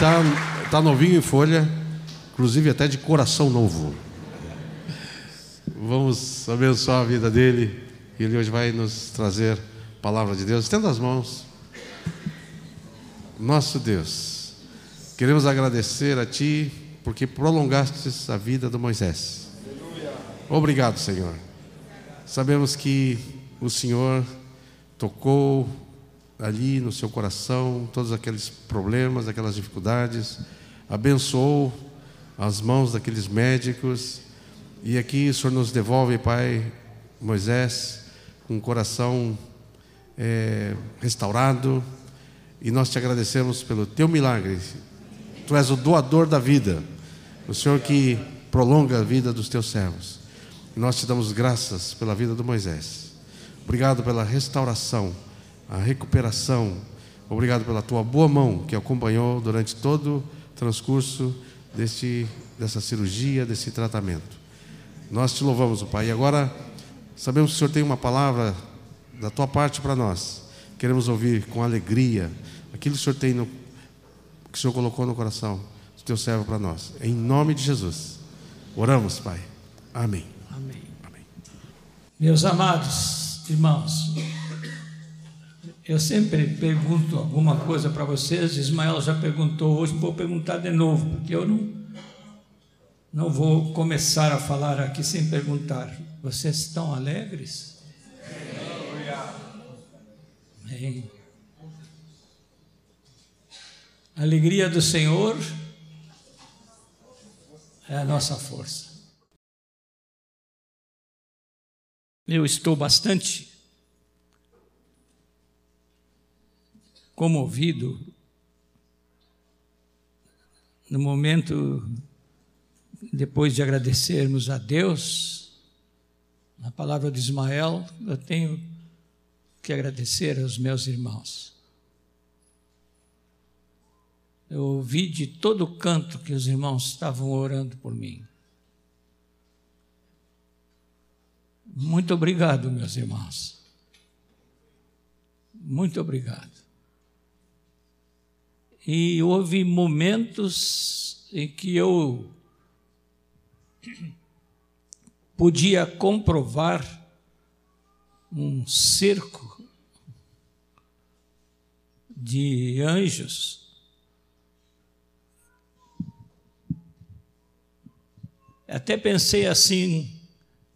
Tá, tá novinho em folha, inclusive até de coração novo. Vamos abençoar a vida dele. Ele hoje vai nos trazer a palavra de Deus. Estenda as mãos. Nosso Deus, queremos agradecer a Ti porque prolongaste a vida do Moisés. Obrigado, Senhor. Sabemos que o Senhor tocou ali no seu coração todos aqueles problemas, aquelas dificuldades, abençoou as mãos daqueles médicos, e aqui o Senhor nos devolve, Pai, Moisés, com o coração é, restaurado, e nós te agradecemos pelo teu milagre. Tu és o doador da vida, o Senhor que prolonga a vida dos teus servos. E nós te damos graças pela vida do Moisés. Obrigado pela restauração, a recuperação. Obrigado pela tua boa mão que acompanhou durante todo o transcurso deste, dessa cirurgia, desse tratamento. Nós te louvamos, Pai. E agora sabemos que o Senhor tem uma palavra da tua parte para nós. Queremos ouvir com alegria aquilo que o Senhor tem no, que o Senhor colocou no coração do teu servo para nós. Em nome de Jesus. Oramos, Pai. Amém. Amém. Amém. Meus amados irmãos, eu sempre pergunto alguma coisa para vocês. Ismael já perguntou hoje, vou perguntar de novo, porque eu não, não vou começar a falar aqui sem perguntar. Vocês estão alegres? Amém. Alegria do Senhor é a nossa força. Eu estou bastante comovido no momento depois de agradecermos a Deus, na palavra de Ismael, eu tenho que agradecer aos meus irmãos. Eu ouvi de todo canto que os irmãos estavam orando por mim. Muito obrigado, meus irmãos. Muito obrigado. E houve momentos em que eu podia comprovar um cerco de anjos Até pensei assim,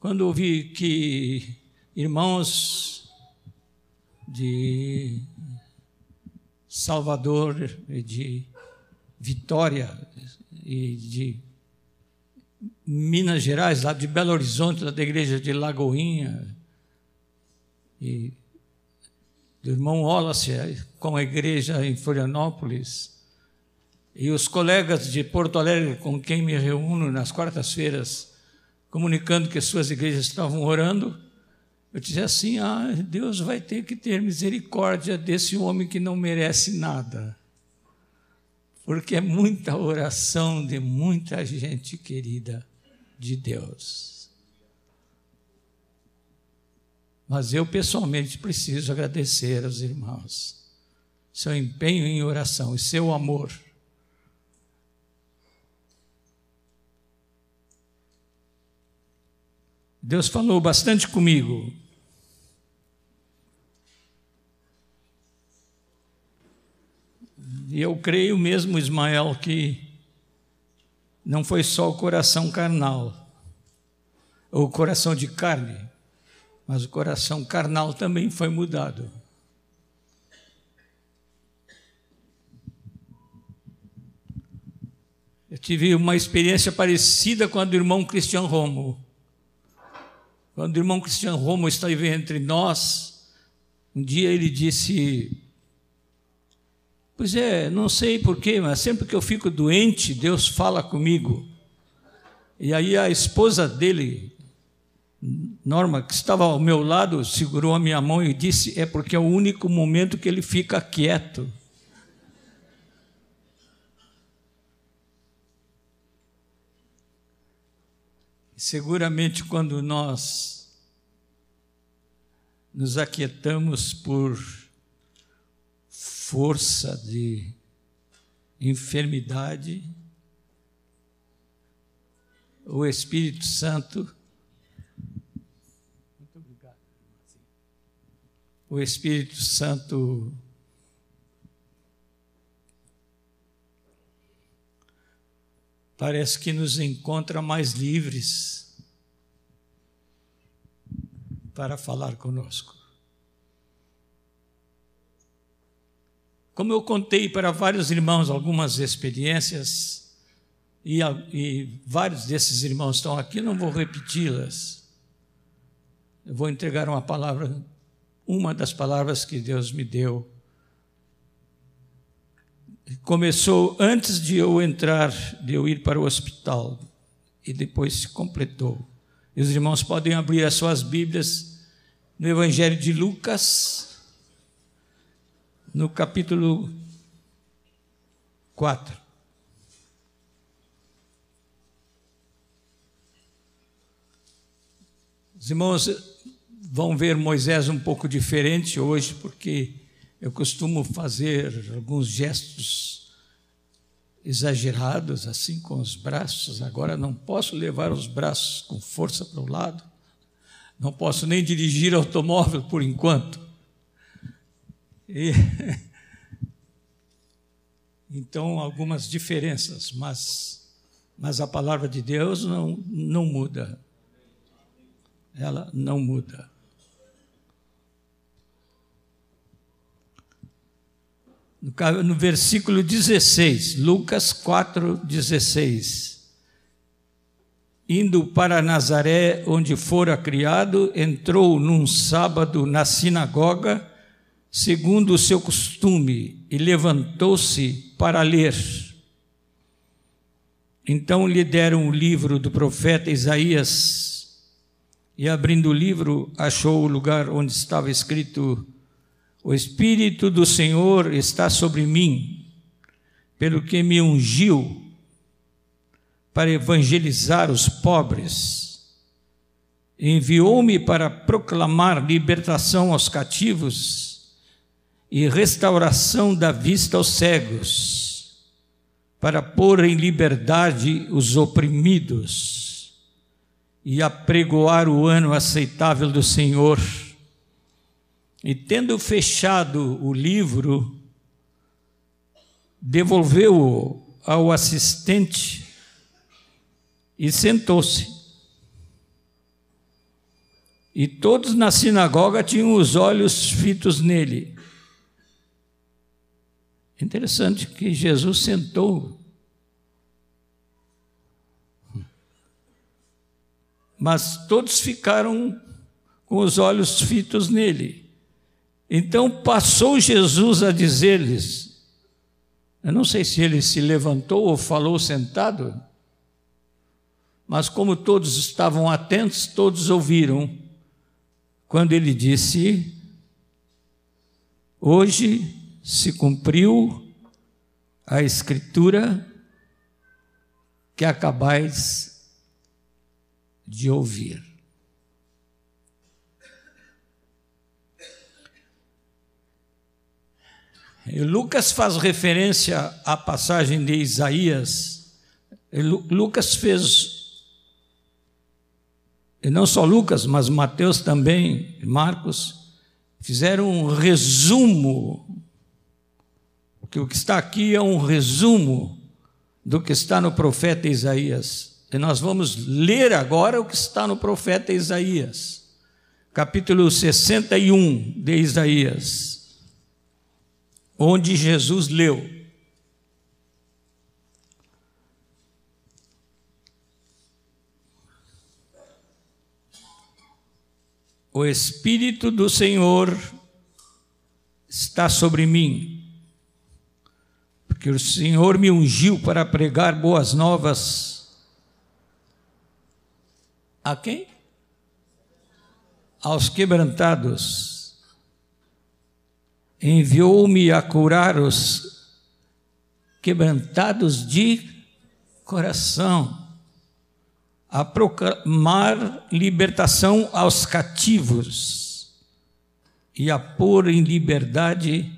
quando ouvi que irmãos de Salvador, de Vitória e de Minas Gerais, lá de Belo Horizonte, da igreja de Lagoinha, e do irmão Wallace com a igreja em Florianópolis, e os colegas de Porto Alegre, com quem me reúno nas quartas-feiras, comunicando que suas igrejas estavam orando, eu dizia assim: ah, Deus vai ter que ter misericórdia desse homem que não merece nada. Porque é muita oração de muita gente querida de Deus. Mas eu pessoalmente preciso agradecer aos irmãos seu empenho em oração e seu amor Deus falou bastante comigo. E eu creio mesmo, Ismael, que não foi só o coração carnal, ou o coração de carne, mas o coração carnal também foi mudado. Eu tive uma experiência parecida com a do irmão Cristian Romo. Quando o irmão Cristiano Romo esteve entre nós, um dia ele disse: Pois é, não sei porquê, mas sempre que eu fico doente, Deus fala comigo. E aí a esposa dele, Norma, que estava ao meu lado, segurou a minha mão e disse: É porque é o único momento que ele fica quieto. Seguramente, quando nós nos aquietamos por força de enfermidade, o Espírito Santo. O Espírito Santo parece que nos encontra mais livres para falar conosco. Como eu contei para vários irmãos algumas experiências, e, e vários desses irmãos estão aqui, não vou repeti-las. Eu vou entregar uma palavra, uma das palavras que Deus me deu. Começou antes de eu entrar, de eu ir para o hospital, e depois se completou. E os irmãos podem abrir as suas Bíblias no Evangelho de Lucas, no capítulo 4. Os irmãos vão ver Moisés um pouco diferente hoje, porque eu costumo fazer alguns gestos exagerados, assim com os braços. Agora não posso levar os braços com força para o lado, não posso nem dirigir automóvel por enquanto. E, então, algumas diferenças, mas, mas a palavra de Deus não, não muda. Ela não muda. No, versículo 16, Lucas 4, 16. Indo para Nazaré, onde fora criado, entrou num sábado na sinagoga segundo o seu costume, e levantou-se para ler. Então lhe deram o livro do profeta Isaías, e abrindo o livro, achou o lugar onde estava escrito: O Espírito do Senhor está sobre mim, pelo que me ungiu para evangelizar os pobres. Enviou-me para proclamar libertação aos cativos e restauração da vista aos cegos, para pôr em liberdade os oprimidos e apregoar o ano aceitável do Senhor. E tendo fechado o livro, devolveu-o ao assistente e sentou-se. E todos na sinagoga tinham os olhos fitos nele. Interessante que Jesus sentou. Mas todos ficaram com os olhos fitos nele. Então passou Jesus a dizer-lhes: Eu não sei se ele se levantou ou falou sentado, mas como todos estavam atentos, todos ouviram quando ele disse: Hoje se cumpriu a escritura que acabais de ouvir. E Lucas faz referência à passagem de Isaías. E Lucas fez, e não só Lucas, mas Mateus também, Marcos, fizeram um resumo que o que está aqui é um resumo do que está no profeta Isaías. E nós vamos ler agora o que está no profeta Isaías, capítulo 61 de Isaías, onde Jesus leu. O Espírito do Senhor está sobre mim que o Senhor me ungiu para pregar boas novas. A quem? Aos quebrantados. Enviou-me a curar os quebrantados de coração, a proclamar libertação aos cativos e a pôr em liberdade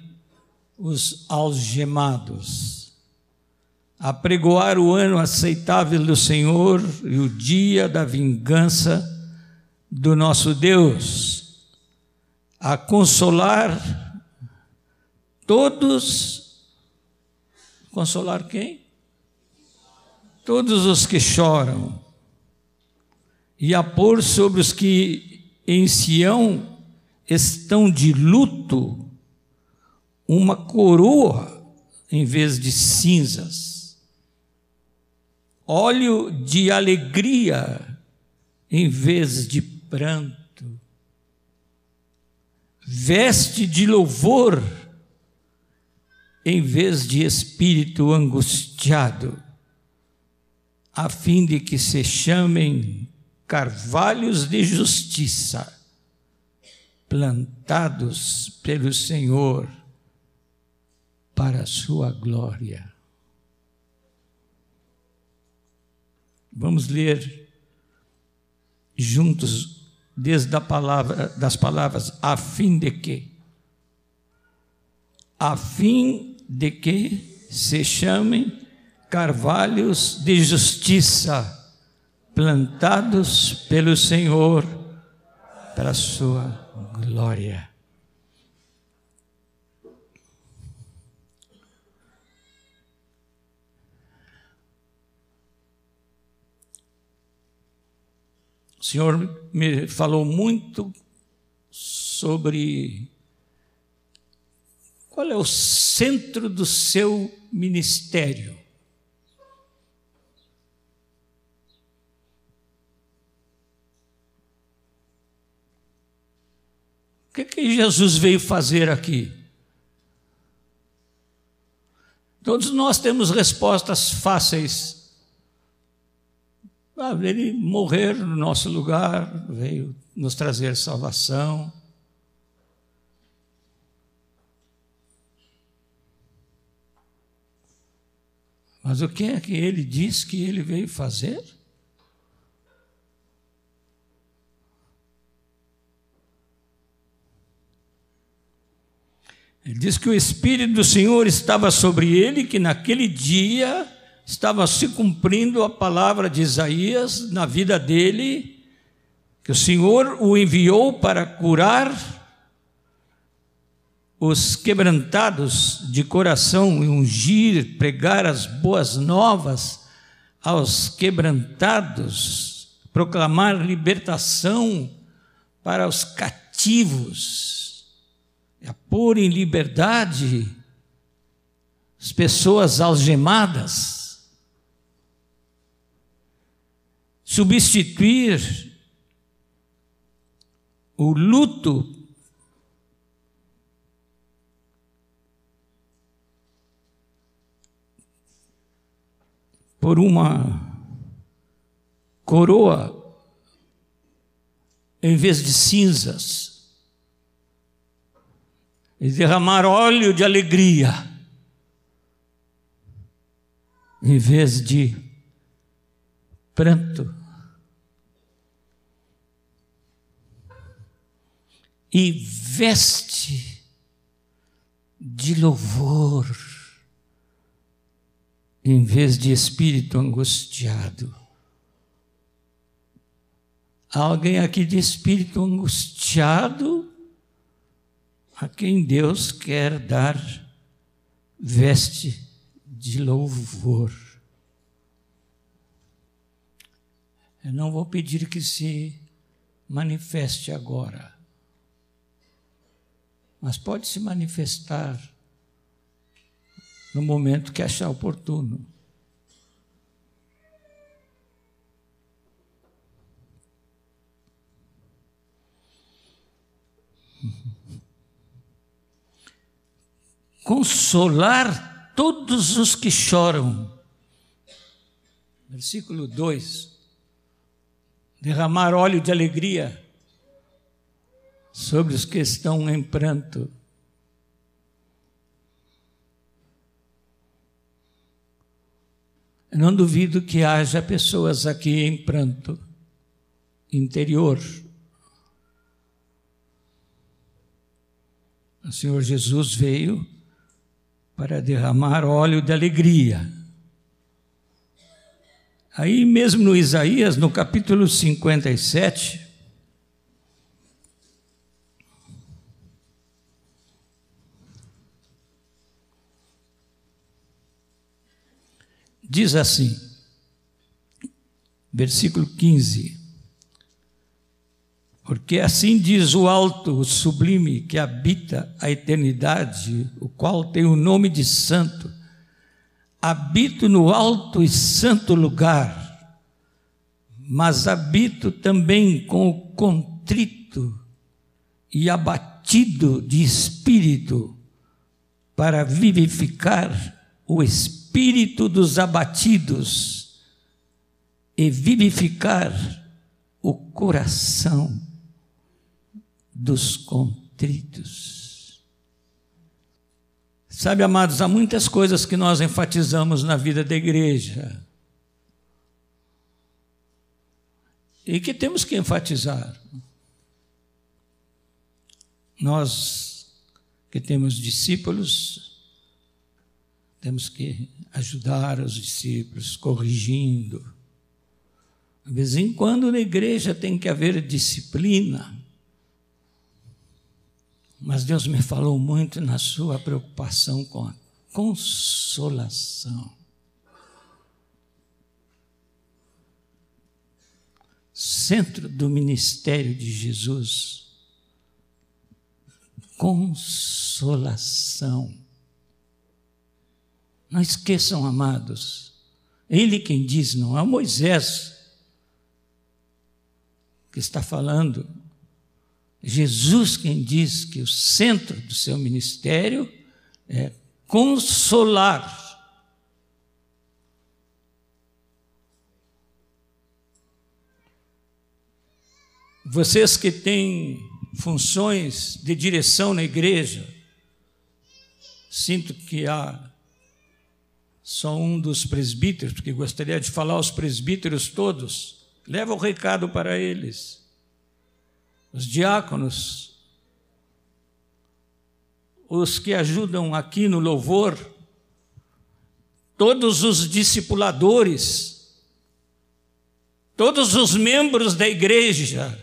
os algemados. apregoar o ano aceitável do Senhor e o dia da vingança do nosso Deus, a consolar todos. Consolar quem? Todos os que choram, e a pôr sobre os que em Sião estão de luto uma coroa em vez de cinzas, óleo de alegria em vez de pranto, veste de louvor em vez de espírito angustiado, a fim de que se chamem carvalhos de justiça, plantados pelo Senhor para a sua glória. Vamos ler juntos desde a palavra das palavras a fim de que a fim de que se chamem carvalhos de justiça plantados pelo Senhor para a sua glória. Senhor me falou muito sobre qual é o centro do seu ministério. O que, que Jesus veio fazer aqui? Todos nós temos respostas fáceis ah, ele morrer no nosso lugar, veio nos trazer salvação. Mas o que é que ele diz que ele veio fazer? Ele diz que o Espírito do Senhor estava sobre ele, que naquele dia estava se cumprindo a palavra de Isaías na vida dele, que o Senhor o enviou para curar os quebrantados de coração e ungir, pregar as boas novas aos quebrantados, proclamar libertação para os cativos, a pôr em liberdade as pessoas algemadas. Substituir o luto por uma coroa em vez de cinzas e derramar óleo de alegria em vez de pranto. E veste de louvor, em vez de espírito angustiado. Alguém aqui de espírito angustiado, a quem Deus quer dar veste de louvor. Eu não vou pedir que se manifeste agora, mas pode se manifestar no momento que achar oportuno. Consolar todos os que choram. Versículo 2 derramar óleo de alegria sobre os que estão em pranto. Eu não duvido que haja pessoas aqui em pranto interior. O Senhor Jesus veio para derramar óleo de alegria Aí mesmo no Isaías, no capítulo 57, diz assim, versículo 15: Porque assim diz o alto, o sublime, que habita a eternidade, o qual tem o nome de Santo, habito no alto e santo lugar, mas habito também com o contrito e abatido de espírito, para vivificar o espírito dos abatidos e vivificar o coração dos contritos. Sabe, amados, há muitas coisas que nós enfatizamos na vida da igreja e que temos que enfatizar. Nós que temos discípulos, temos que ajudar os discípulos, corrigindo. De vez em quando na igreja tem que haver disciplina. Mas Deus me falou muito na sua preocupação com a consolação. Centro do ministério de Jesus. Consolação. Não esqueçam, amados, ele quem diz, não é Moisés que está falando, Jesus quem diz que o centro do seu ministério é consolar. Vocês que têm funções de direção na igreja, sinto que há só um dos presbíteros, porque gostaria de falar aos presbíteros todos, leva o recado para eles. Os diáconos, os que ajudam aqui no louvor, todos os discipuladores, todos os membros da igreja,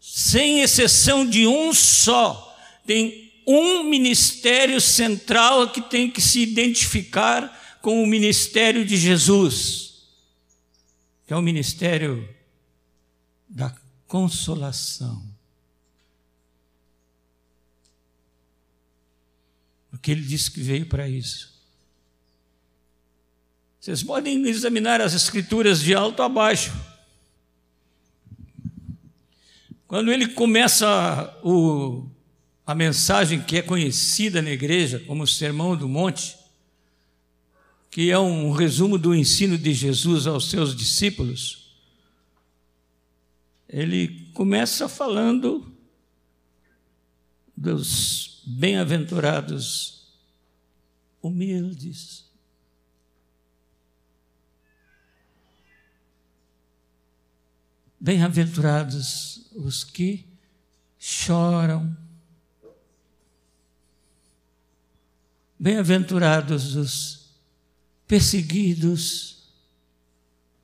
sem exceção de um só, tem um ministério central que tem que se identificar com o ministério de Jesus, que é o ministério da consolação. Porque ele disse que veio para isso. Vocês podem examinar as escrituras de alto a baixo. Quando ele começa o, a mensagem que é conhecida na igreja como Sermão do Monte, que é um resumo do ensino de Jesus aos seus discípulos, ele começa falando dos bem-aventurados humildes. Bem-aventurados os que choram. Bem-aventurados os perseguidos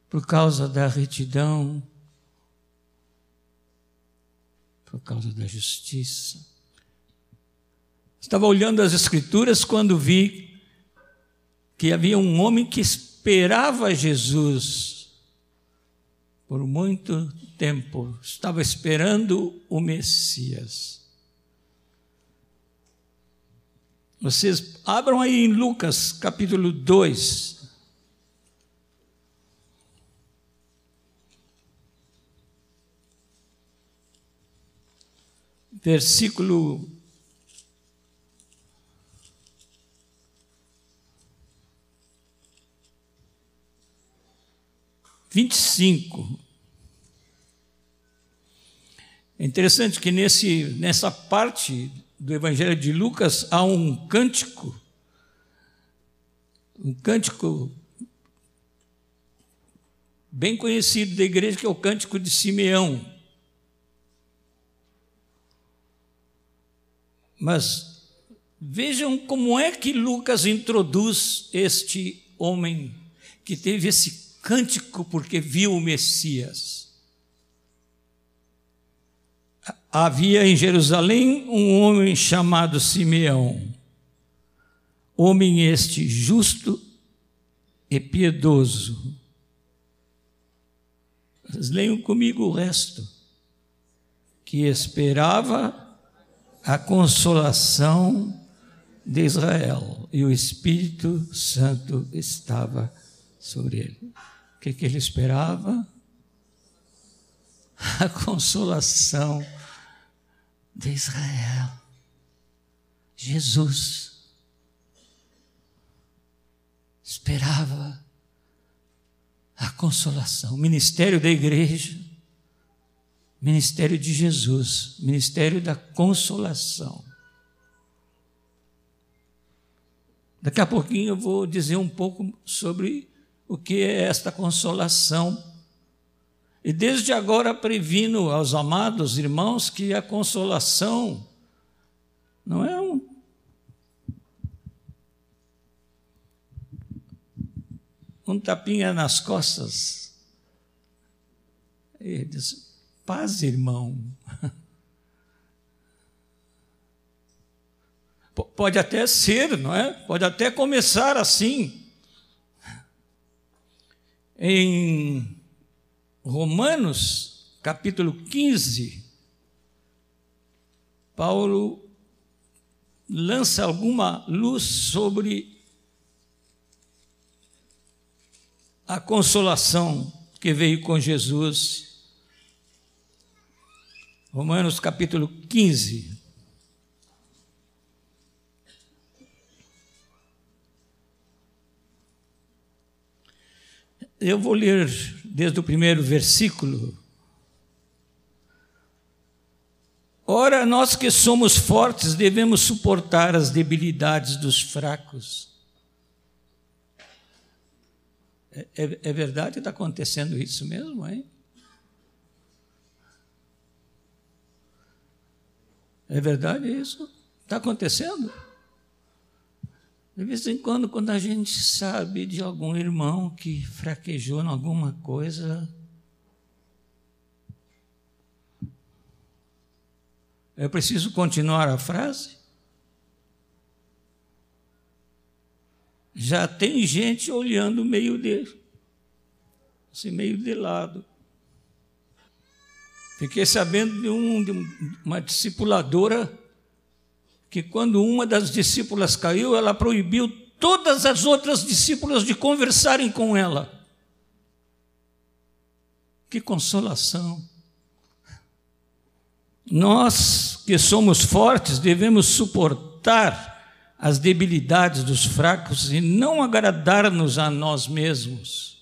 por causa da retidão por causa da justiça. Estava olhando as Escrituras quando vi que havia um homem que esperava Jesus por muito tempo, estava esperando o Messias. Vocês abram aí em Lucas capítulo 2. versículo vinte e cinco. É interessante que nesse, nessa parte do Evangelho de Lucas há um cântico, um cântico bem conhecido da igreja, que é o cântico de Simeão. Mas vejam como é que Lucas introduz este homem que teve esse cântico porque viu o Messias. Havia em Jerusalém um homem chamado Simeão, homem este justo e piedoso. Mas leiam comigo o resto. Que esperava a consolação de Israel e o Espírito Santo estava sobre ele. O que, que ele esperava? A consolação de Israel. Jesus esperava a consolação. O ministério da igreja, ministério de Jesus, ministério da consolação. Daqui a pouquinho eu vou dizer um pouco sobre o que é esta consolação. E desde agora previno aos amados irmãos que a consolação não é um um tapinha nas costas. Ele diz: Paz, irmão. Pode até ser, não é? Pode até começar assim. Em Romanos, capítulo 15, Paulo lança alguma luz sobre a consolação que veio com Jesus. Romanos capítulo 15. Eu vou ler desde o primeiro versículo. Ora, nós que somos fortes devemos suportar as debilidades dos fracos. É, é, é verdade está acontecendo isso mesmo, hein? É verdade isso? Está acontecendo? De vez em quando, quando a gente sabe de algum irmão que fraquejou em alguma coisa, eu preciso continuar a frase? Já tem gente olhando meio de, assim, meio de lado. Fiquei sabendo de, um, de uma discipuladora que quando uma das discípulas caiu, ela proibiu todas as outras discípulas de conversarem com ela. Que consolação! Nós que somos fortes devemos suportar as debilidades dos fracos e não agradar-nos a nós mesmos,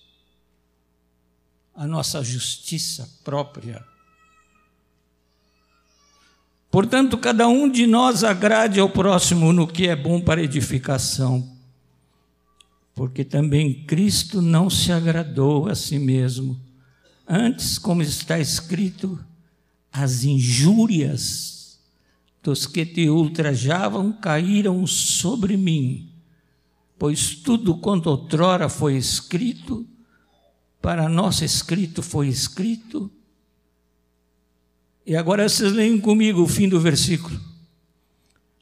a nossa justiça própria. Portanto, cada um de nós agrade ao próximo no que é bom para edificação, porque também Cristo não se agradou a si mesmo. Antes, como está escrito, as injúrias dos que te ultrajavam caíram sobre mim, pois tudo quanto outrora foi escrito, para nós escrito foi escrito, e agora vocês leem comigo o fim do versículo.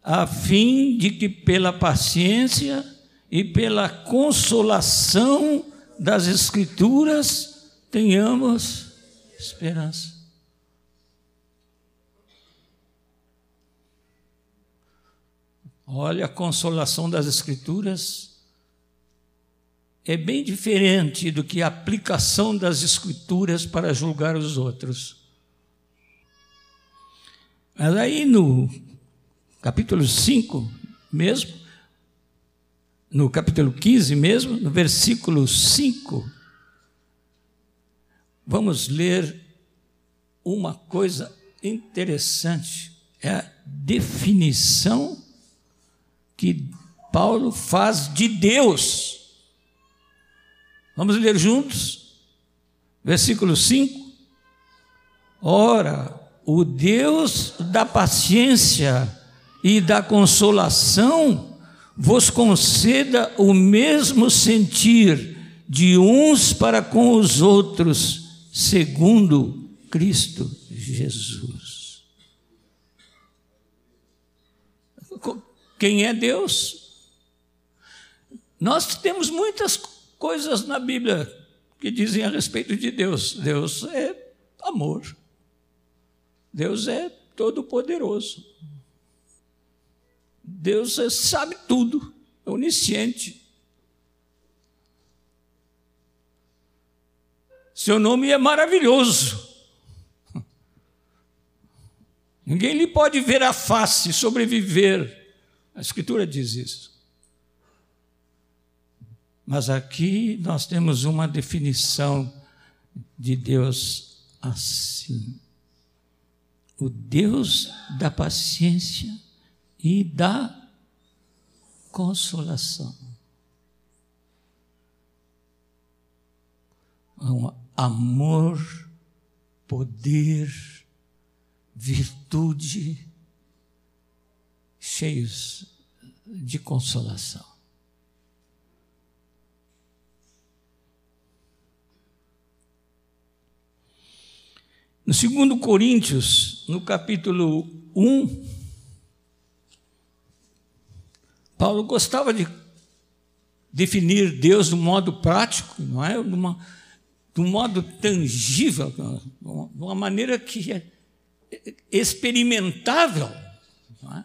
A fim de que pela paciência e pela consolação das Escrituras tenhamos esperança. Olha, a consolação das Escrituras é bem diferente do que a aplicação das Escrituras para julgar os outros. Mas aí no capítulo 5 mesmo, no capítulo 15 mesmo, no versículo 5, vamos ler uma coisa interessante. É a definição que Paulo faz de Deus. Vamos ler juntos? Versículo 5. Ora, o Deus da paciência e da consolação vos conceda o mesmo sentir de uns para com os outros, segundo Cristo Jesus. Quem é Deus? Nós temos muitas coisas na Bíblia que dizem a respeito de Deus. Deus é amor. Deus é todo-poderoso. Deus é, sabe tudo, é onisciente. Seu nome é maravilhoso. Ninguém lhe pode ver a face sobreviver. A Escritura diz isso. Mas aqui nós temos uma definição de Deus assim: o Deus da paciência e da consolação. Um amor, poder, virtude, cheios de consolação. No segundo Coríntios, no capítulo 1, Paulo gostava de definir Deus de um modo prático, não é? De uma, de um modo tangível, de uma maneira que é experimentável. É?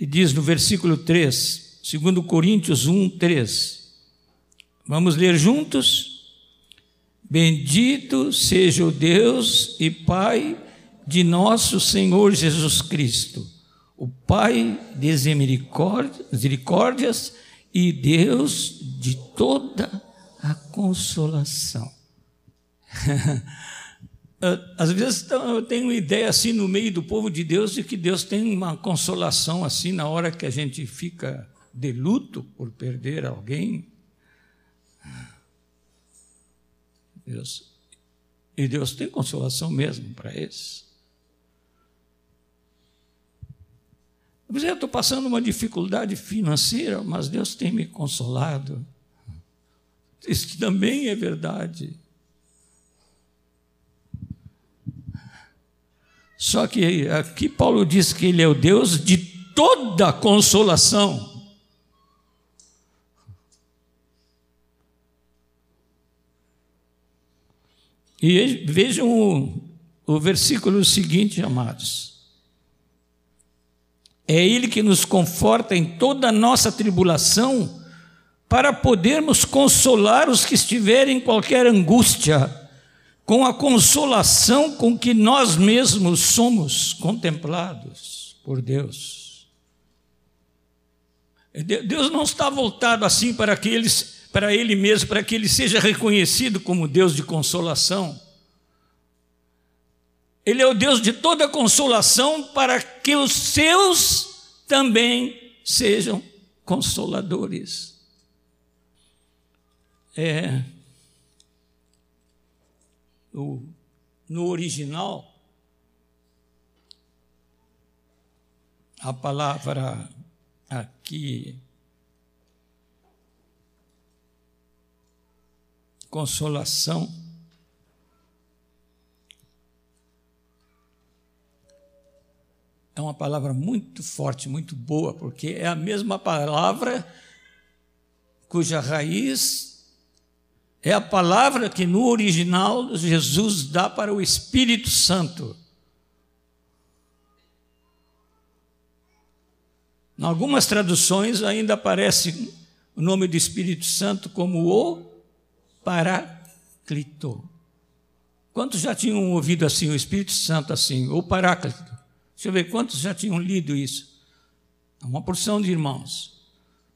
E diz no versículo 3, 2 Coríntios 1, 3. Vamos ler juntos? Bendito seja o Deus e Pai de nosso Senhor Jesus Cristo, o Pai das misericórdias e Deus de toda a consolação. Às vezes eu tenho uma ideia assim no meio do povo de Deus de que Deus tem uma consolação assim na hora que a gente fica de luto por perder alguém. Deus, e Deus tem consolação mesmo para eles. Eu estou passando uma dificuldade financeira, mas Deus tem me consolado. Isso também é verdade. Só que aqui Paulo diz que ele é o Deus de toda consolação. E vejam o, o versículo seguinte, amados. É Ele que nos conforta em toda a nossa tribulação, para podermos consolar os que estiverem em qualquer angústia, com a consolação com que nós mesmos somos contemplados por Deus. Deus não está voltado assim para aqueles, para Ele mesmo, para que Ele seja reconhecido como Deus de consolação. Ele é o Deus de toda consolação para que os seus também sejam consoladores. É, o, no original, a palavra aqui, consolação, é uma palavra muito forte, muito boa, porque é a mesma palavra cuja raiz é a palavra que no original Jesus dá para o Espírito Santo. Em algumas traduções ainda aparece o nome do Espírito Santo como o Paráclito. Quantos já tinham ouvido assim, o Espírito Santo assim, o Paráclito? Deixa eu ver quantos já tinham lido isso. Uma porção de irmãos.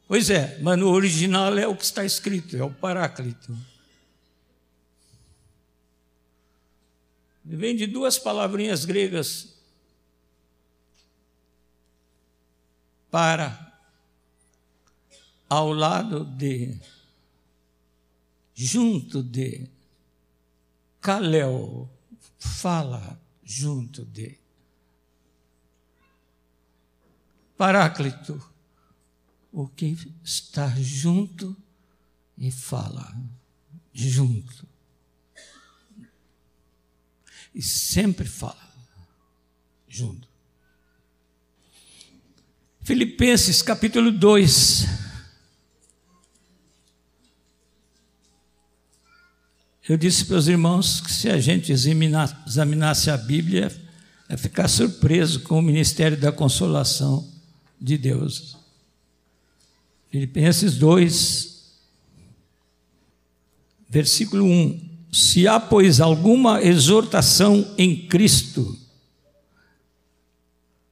Pois é, mas no original é o que está escrito, é o Paráclito. Vem de duas palavrinhas gregas. Para, ao lado de, junto de, Kalel, fala junto de. Paráclito, o que está junto e fala junto. E sempre fala junto. Filipenses capítulo 2. Eu disse para os irmãos que se a gente examinasse a Bíblia, é ficar surpreso com o ministério da consolação de Deus. Filipenses 2, versículo 1. Se há, pois, alguma exortação em Cristo,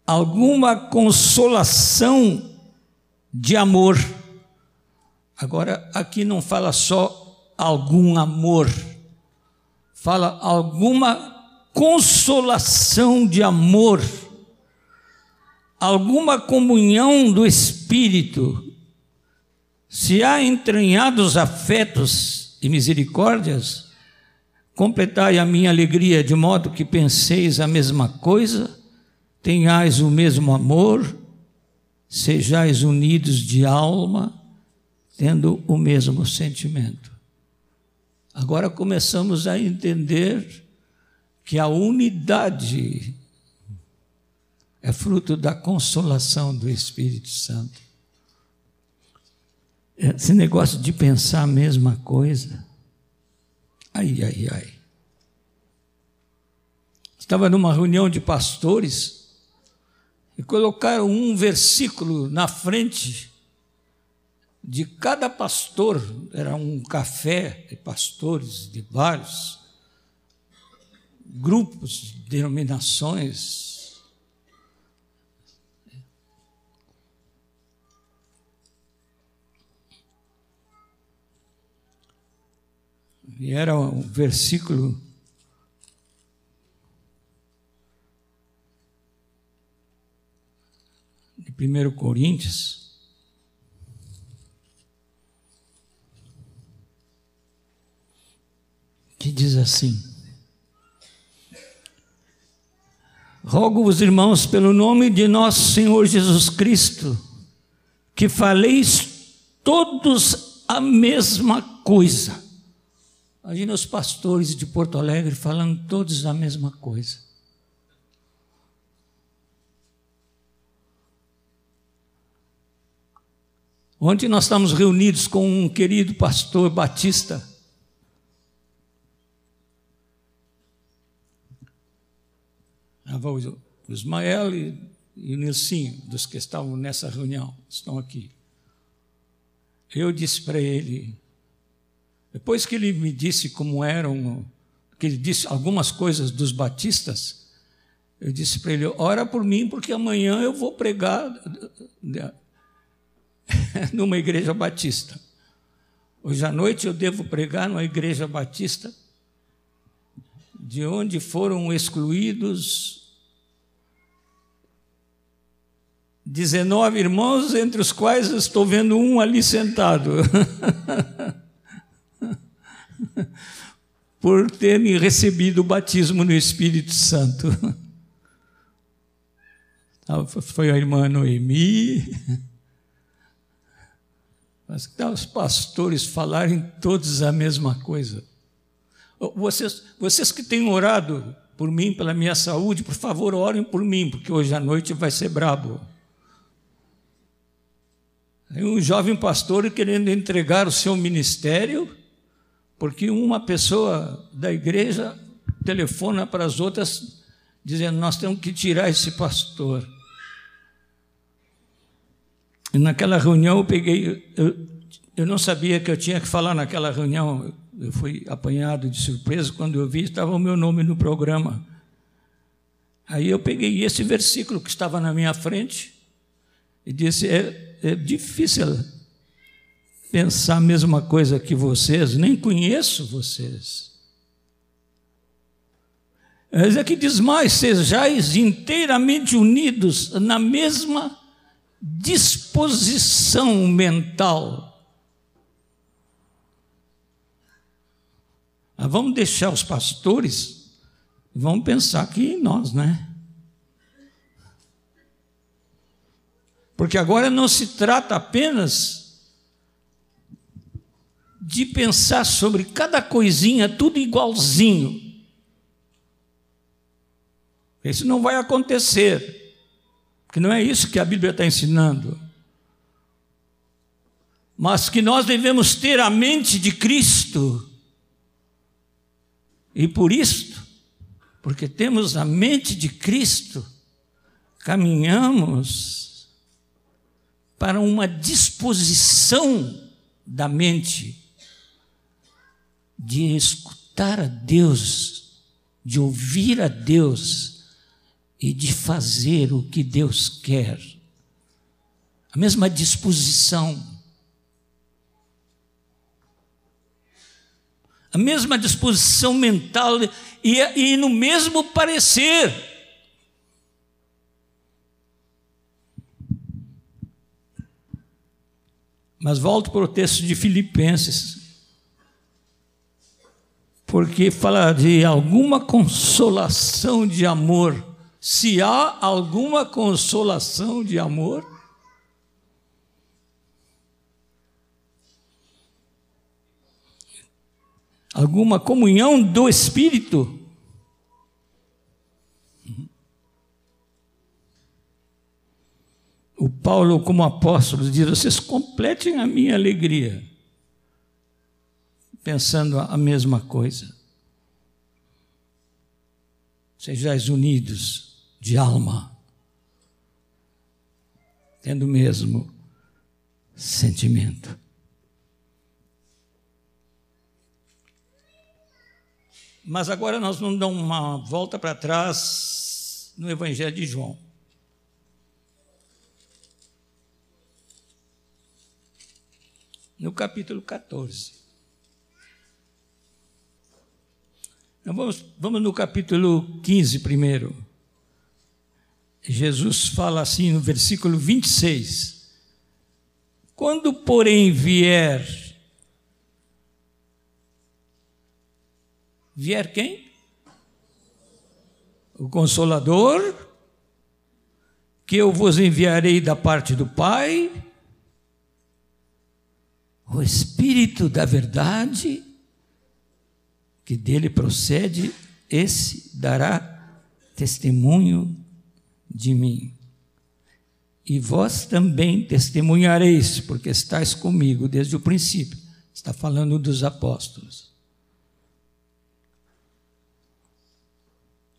alguma consolação de amor. Agora, aqui não fala só algum amor, fala alguma consolação de amor, alguma comunhão do Espírito. Se há entranhados afetos e misericórdias, completai a minha alegria de modo que penseis a mesma coisa tenhais o mesmo amor, sejais unidos de alma, tendo o mesmo sentimento. Agora começamos a entender que a unidade é fruto da consolação do Espírito Santo. Esse negócio de pensar a mesma coisa. Ai, ai, ai. Estava numa reunião de pastores e colocaram um versículo na frente de cada pastor, era um café de pastores de vários grupos, denominações. E era um versículo de 1 Coríntios, que diz assim: Rogo-vos, irmãos, pelo nome de nosso Senhor Jesus Cristo, que faleis todos a mesma coisa. Imagina os pastores de Porto Alegre falando todos a mesma coisa. Ontem nós estamos reunidos com um querido pastor batista. O Ismael e, o Nilcinho, dos que estavam nessa reunião, estão aqui. Eu disse para ele, depois que ele me disse como eram, que ele disse algumas coisas dos batistas, eu disse para ele: ora por mim, porque amanhã eu vou pregar numa igreja batista. Hoje à noite eu devo pregar numa igreja batista, de onde foram excluídos 19 irmãos, entre os quais estou vendo um ali sentado. Por terem recebido o batismo no Espírito Santo. Foi a irmã Noemi mas os pastores falarem todos a mesma coisa. Vocês, vocês que têm orado por mim, pela minha saúde, por favor, orem por mim, porque hoje à noite vai ser brabo. Um jovem pastor querendo entregar o seu ministério, porque uma pessoa da igreja telefona para as outras dizendo: Nós temos que tirar esse pastor. E naquela reunião eu peguei, eu, eu não sabia que eu tinha que falar naquela reunião, eu fui apanhado de surpresa quando eu vi, estava o meu nome no programa. Aí eu peguei esse versículo que estava na minha frente e disse: é, é difícil pensar a mesma coisa que vocês, nem conheço vocês. Mas é que diz mais: sejais inteiramente unidos na mesma disposição mental. Mas vamos deixar os pastores e vamos pensar aqui em nós, né? Porque agora não se trata apenas de pensar sobre cada coisinha tudo igualzinho. Isso não vai acontecer, porque não é isso que a Bíblia está ensinando. Mas que nós devemos ter a mente de Cristo, e por isto, porque temos a mente de Cristo, caminhamos para uma disposição da mente de escutar a Deus, de ouvir a Deus e de fazer o que Deus quer. A mesma disposição. A mesma disposição mental e, e no mesmo parecer. Mas volto para o texto de Filipenses, porque fala de alguma consolação de amor. Se há alguma consolação de amor, alguma comunhão do Espírito, O Paulo, como apóstolo, diz: vocês completem a minha alegria, pensando a mesma coisa. Sejais unidos de alma, tendo o mesmo sentimento. Mas agora nós vamos dar uma volta para trás no Evangelho de João. No capítulo 14. Então vamos, vamos no capítulo 15 primeiro. Jesus fala assim no versículo 26. Quando, porém, vier. Vier quem? O Consolador, que eu vos enviarei da parte do Pai o Espírito da verdade, que dele procede, esse dará testemunho de mim. E vós também testemunhareis, porque estáis comigo desde o princípio. Está falando dos apóstolos.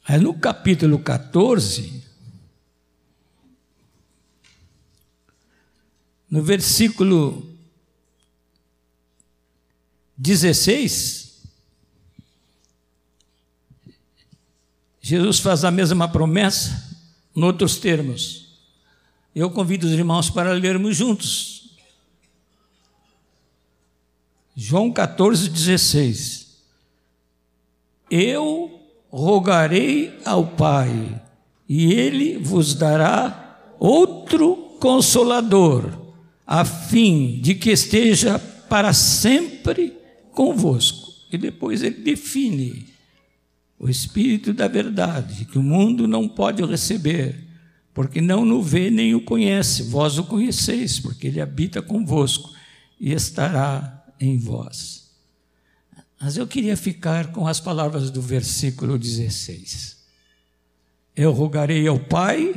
Aí no capítulo 14, no versículo 16, Jesus faz a mesma promessa, em outros termos. Eu convido os irmãos para lermos juntos. João 14, 16. Eu rogarei ao Pai, e Ele vos dará outro consolador, a fim de que esteja para sempre convosco. E depois ele define o Espírito da verdade, que o mundo não pode receber, porque não o vê nem o conhece. Vós o conheceis, porque ele habita convosco e estará em vós. Mas eu queria ficar com as palavras do versículo 16. Eu rogarei ao Pai,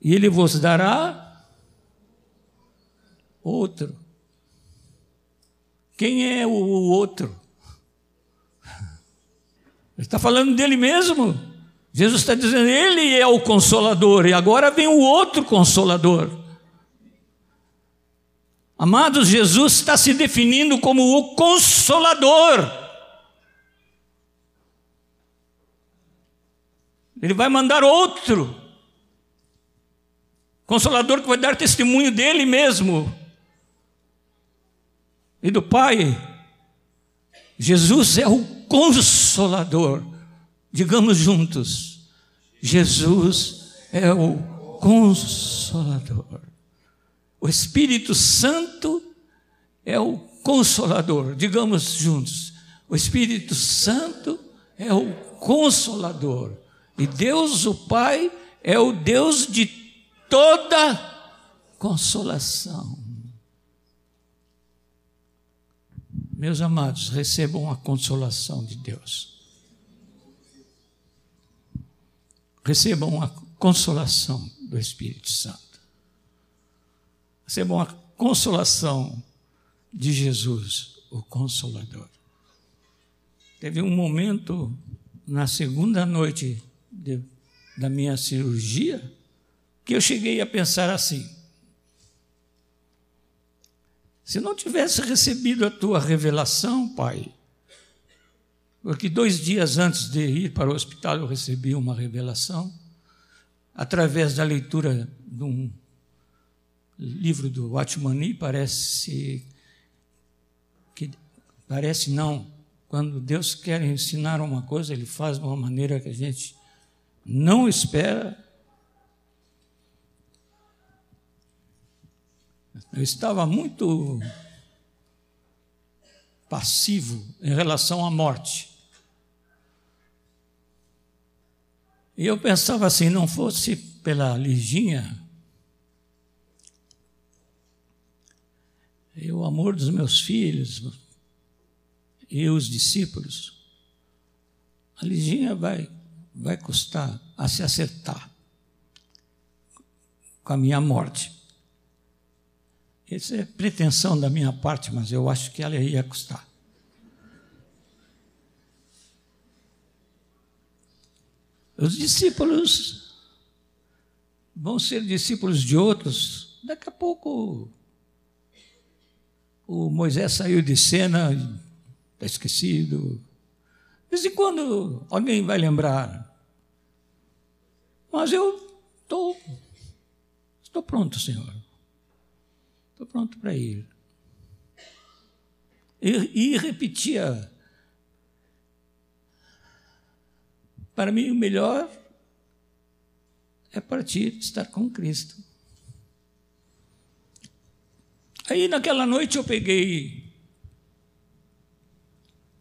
e ele vos dará outro quem é o outro? Ele está falando dele mesmo. Jesus está dizendo, ele é o consolador, e agora vem o outro consolador. Amados, Jesus está se definindo como o consolador. Ele vai mandar outro consolador que vai dar testemunho dele mesmo e do Pai. Jesus é o consolador. Digamos juntos: Jesus é o consolador. O Espírito Santo é o consolador. Digamos juntos: o Espírito Santo é o consolador. E Deus, o Pai, é o Deus de toda consolação. Meus amados, recebam a consolação de Deus. Recebam a consolação do Espírito Santo. Recebam a consolação de Jesus, o Consolador. Teve um momento na segunda noite de, da minha cirurgia que eu cheguei a pensar assim: se não tivesse recebido a tua revelação, Pai, porque dois dias antes de ir para o hospital eu recebi uma revelação, através da leitura de um livro do Watchmani, parece que parece não, quando Deus quer ensinar uma coisa, ele faz de uma maneira que a gente não espera Eu estava muito passivo em relação à morte. E eu pensava assim, não fosse pela Liginha, e o amor dos meus filhos e os discípulos, a Liginha vai, vai custar a se acertar com a minha morte. Isso é pretensão da minha parte, mas eu acho que ela ia custar. Os discípulos vão ser discípulos de outros. Daqui a pouco o Moisés saiu de cena, está esquecido. De vez em quando alguém vai lembrar. Mas eu estou, estou pronto, Senhor. Estou pronto para ir. E, e repetia. Para mim, o melhor é partir, estar com Cristo. Aí, naquela noite, eu peguei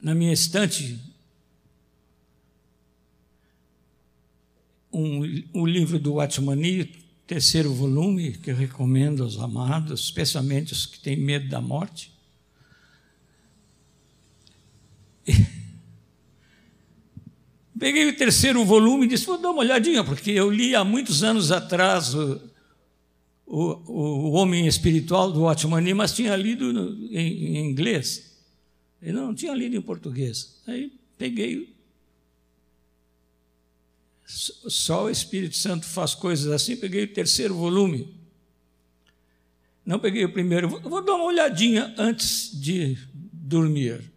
na minha estante um, um livro do Watchmani, terceiro volume, que eu recomendo aos amados, especialmente os que têm medo da morte. Peguei o terceiro volume e disse: Vou dar uma olhadinha, porque eu li há muitos anos atrás o, o, o Homem Espiritual do Watchman mas tinha lido em, em, inglês. E não tinha lido em português. Aí peguei só o Espírito Santo faz coisas assim. Peguei o terceiro volume. Não peguei o primeiro. Vou dar uma olhadinha antes de dormir.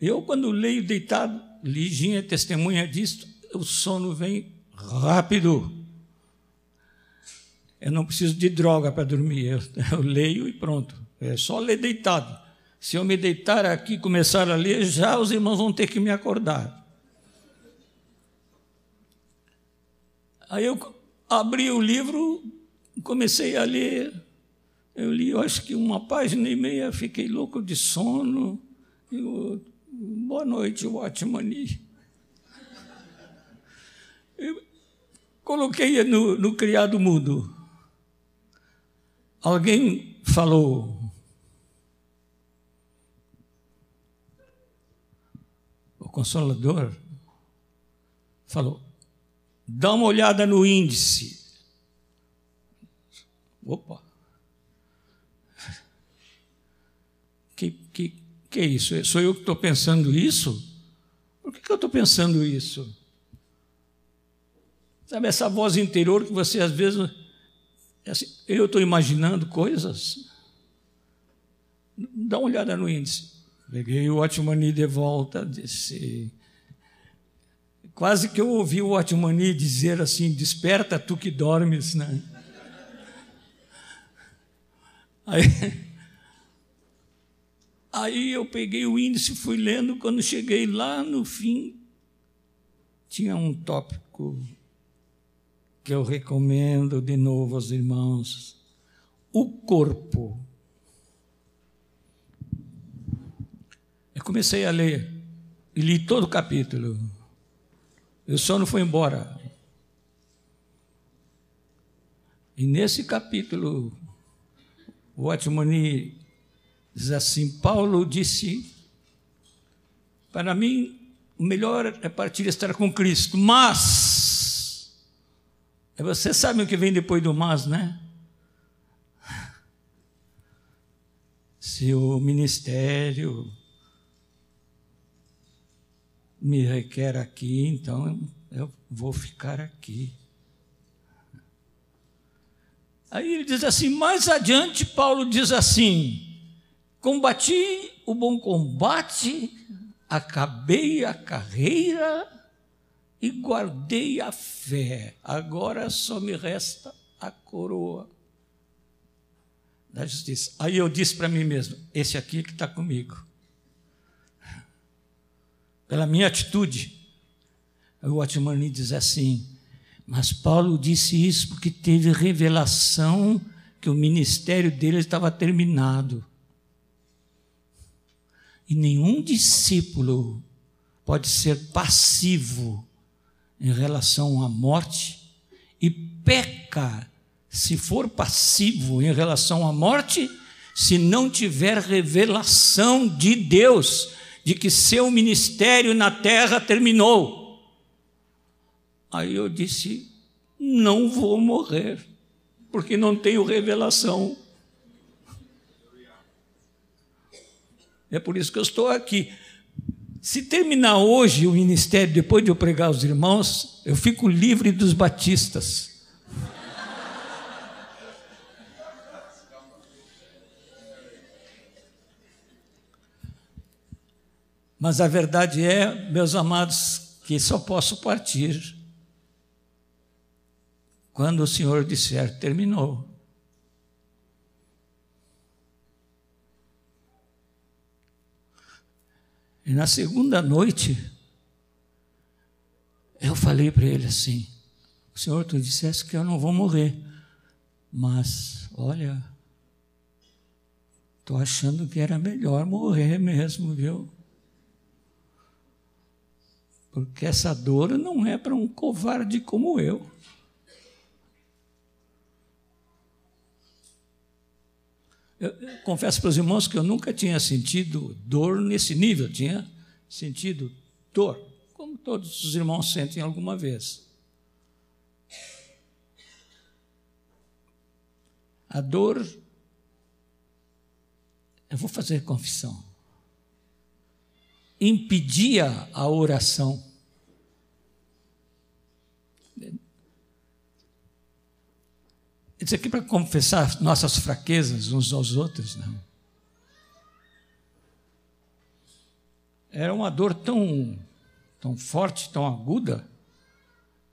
Eu, quando leio deitado, Liginha testemunha disso, o sono vem rápido. Eu não preciso de droga para dormir. Eu, eu, leio e pronto. É só ler deitado. Se eu me deitar aqui e começar a ler, já os irmãos vão ter que me acordar. Aí eu abri o livro, comecei a ler. Eu li, eu acho que uma página e meia, fiquei louco de sono. Eu, Boa noite, Watchmani. Eu coloquei no, no criado mudo. Alguém falou. O consolador falou: Dá uma olhada no índice. Opa! Que, que, que é isso? Sou eu que estou pensando isso? Por que, que eu estou pensando isso? Sabe essa voz interior que você às vezes. É assim, eu estou imaginando coisas. Dá uma olhada no índice. Peguei o Watchmani de volta, disse Quase que eu ouvi o Otmani dizer assim: Desperta tu que dormes, né? Aí, aí eu peguei o índice, fui lendo. Quando cheguei lá no fim, tinha um tópico que eu recomendo de novo aos irmãos: o corpo. Eu comecei a ler e li todo o capítulo. E o sono foi embora. E nesse capítulo, o Atmani diz assim: Paulo disse, para mim, o melhor é partir e estar com Cristo, mas, você sabe o que vem depois do mas, né? Se o ministério me requer aqui, então eu vou ficar aqui. Aí ele diz assim, mais adiante, Paulo diz assim: combati o bom combate, acabei a carreira e guardei a fé. Agora só me resta a coroa da justiça. Aí eu disse para mim mesmo: esse aqui que está comigo pela minha atitude. O Atmani diz assim: Mas Paulo disse isso porque teve revelação que o ministério dele estava terminado. E nenhum discípulo pode ser passivo em relação à morte e peca se for passivo em relação à morte, se não tiver revelação de Deus de que seu ministério na terra terminou. Aí eu disse: não vou morrer, porque não tenho revelação. É por isso que eu estou aqui. Se terminar hoje o ministério, depois de eu pregar aos irmãos, eu fico livre dos batistas. Mas a verdade é, meus amados, que só posso partir quando o Senhor disser terminou. E na segunda noite, eu falei para ele assim: Senhor, tu disseste que eu não vou morrer, mas olha, estou achando que era melhor morrer mesmo, viu? Porque essa dor não é para um covarde como eu. Eu, eu confesso para os irmãos que eu nunca tinha sentido dor nesse nível, eu tinha sentido dor, como todos os irmãos sentem alguma vez. A dor, eu vou fazer confissão impedia a oração. Isso aqui para confessar nossas fraquezas uns aos outros, não. Era uma dor tão, tão forte, tão aguda,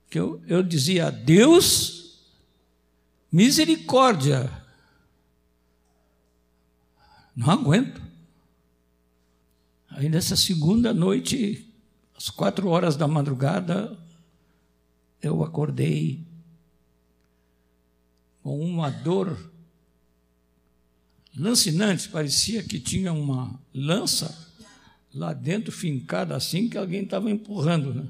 que eu, eu dizia: Deus, misericórdia. Não aguento. Aí nessa segunda noite, às quatro horas da madrugada, eu acordei com uma dor lancinante, parecia que tinha uma lança lá dentro fincada assim que alguém estava empurrando. Né?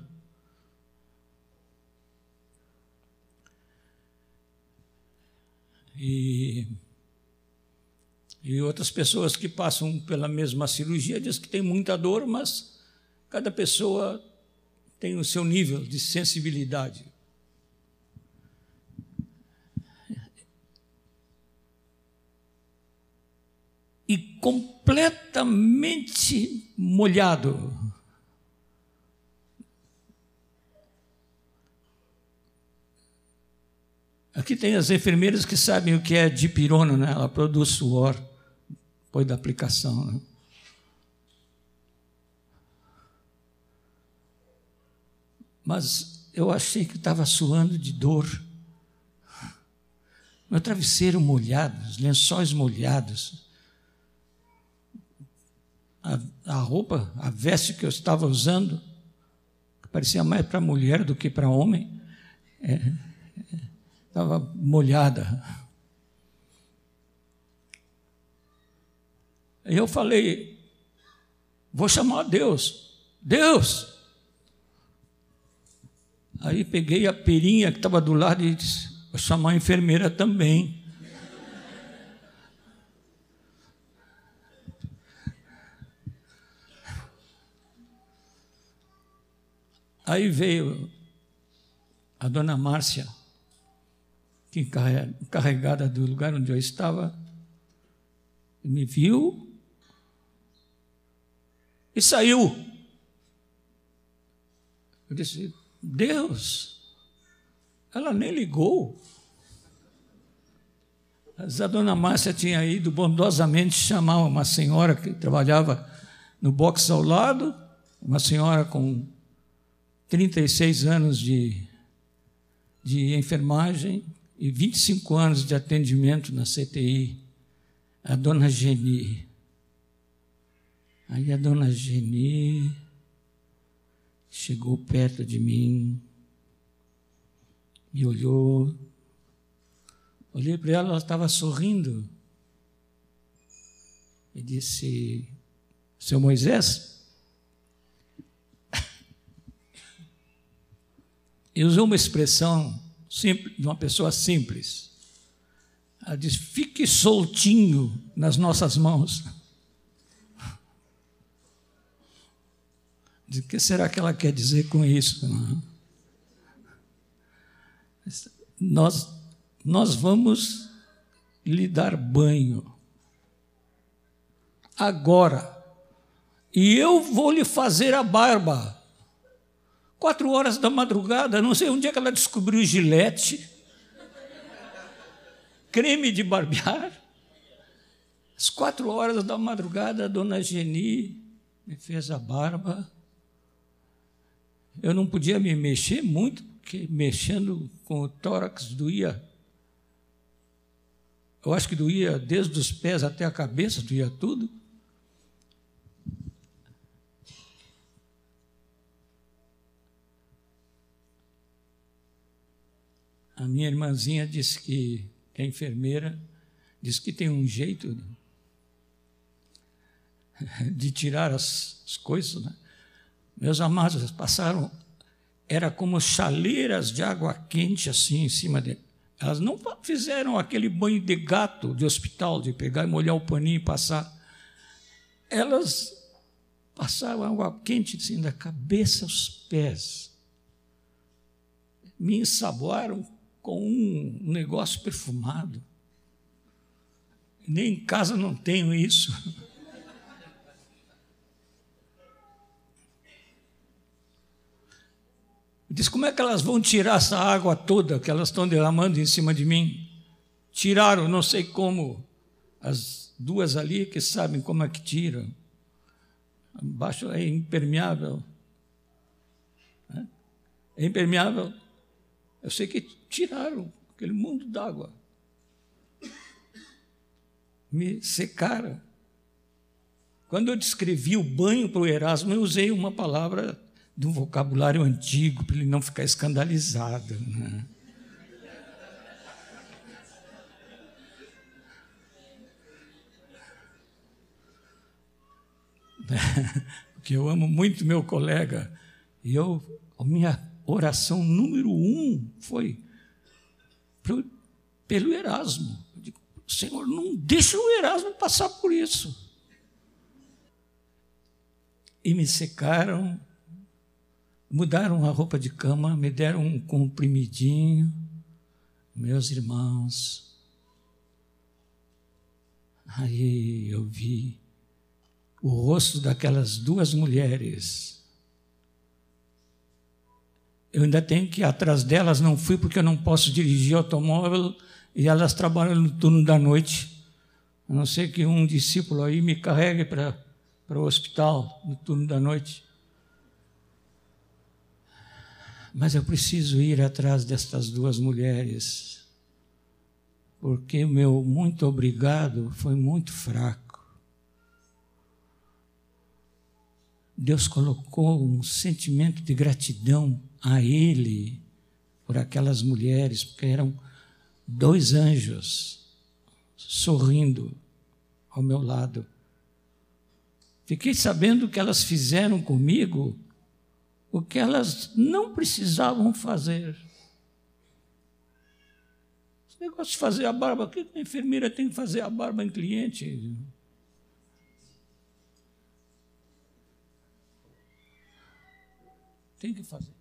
E e outras pessoas que passam pela mesma cirurgia dizem que tem muita dor, mas cada pessoa tem o seu nível de sensibilidade. E completamente molhado. Aqui tem as enfermeiras que sabem o que é dipirona, né? ela produz suor depois da aplicação. Né? Mas eu achei que estava suando de dor. Meu travesseiro molhado, os lençóis molhados. A, a roupa, a veste que eu estava usando, que parecia mais para mulher do que para homem, estava é, é, molhada. E eu falei, vou chamar Deus. Deus! Aí peguei a perinha que estava do lado e disse, Vou chamar a enfermeira também. Aí veio a dona Márcia, que encarregada do lugar onde eu estava, me viu e saiu. Eu disse: Deus, ela nem ligou. Mas a dona Márcia tinha ido bondosamente chamar uma senhora que trabalhava no box ao lado, uma senhora com 36 anos de, de enfermagem e 25 anos de atendimento na CTI, a dona Geni. Aí a dona Geni chegou perto de mim, me olhou, olhei para ela, ela estava sorrindo e disse: Seu Moisés, e usou uma expressão simples, de uma pessoa simples. Ela diz: fique soltinho nas nossas mãos. O que será que ela quer dizer com isso? Nós, nós vamos lhe dar banho. Agora. E eu vou lhe fazer a barba. Quatro horas da madrugada, não sei onde é que ela descobriu gilete, creme de barbear. Às quatro horas da madrugada, a dona Geni me fez a barba. Eu não podia me mexer muito, porque mexendo com o tórax doía. Eu acho que doía desde os pés até a cabeça, doía tudo. A minha irmãzinha disse que, que é enfermeira, disse que tem um jeito de tirar as, as coisas. Né? Meus amados, passaram, era como chaleiras de água quente assim em cima dele. Elas não fizeram aquele banho de gato de hospital, de pegar e molhar o paninho e passar. Elas passaram água quente assim, da cabeça aos pés. Me ensaboaram com um negócio perfumado. Nem em casa não tenho isso. Diz: como é que elas vão tirar essa água toda que elas estão derramando em cima de mim? Tiraram, não sei como, as duas ali que sabem como é que tiram. Embaixo é impermeável. É impermeável. Eu sei que tiraram aquele mundo d'água. Me secaram. Quando eu descrevi o banho para o Erasmo, eu usei uma palavra de um vocabulário antigo, para ele não ficar escandalizado. Né? Porque eu amo muito meu colega. E eu, a minha oração número um foi pelo Erasmo. Eu digo, Senhor, não deixa o Erasmo passar por isso. E me secaram, mudaram a roupa de cama, me deram um comprimidinho. Meus irmãos, aí eu vi o rosto daquelas duas mulheres eu ainda tenho que ir atrás delas, não fui porque eu não posso dirigir automóvel e elas trabalham no turno da noite. A não ser que um discípulo aí me carregue para, o hospital no turno da noite. Mas eu preciso ir atrás destas duas mulheres, porque o meu muito obrigado foi muito fraco. Deus colocou um sentimento de gratidão a Ele por aquelas mulheres, porque eram dois anjos sorrindo ao meu lado. Fiquei sabendo que elas fizeram comigo o que elas não precisavam fazer. Esse negócio de fazer a barba, por que a enfermeira tem que fazer a barba em cliente? Tem que fazer.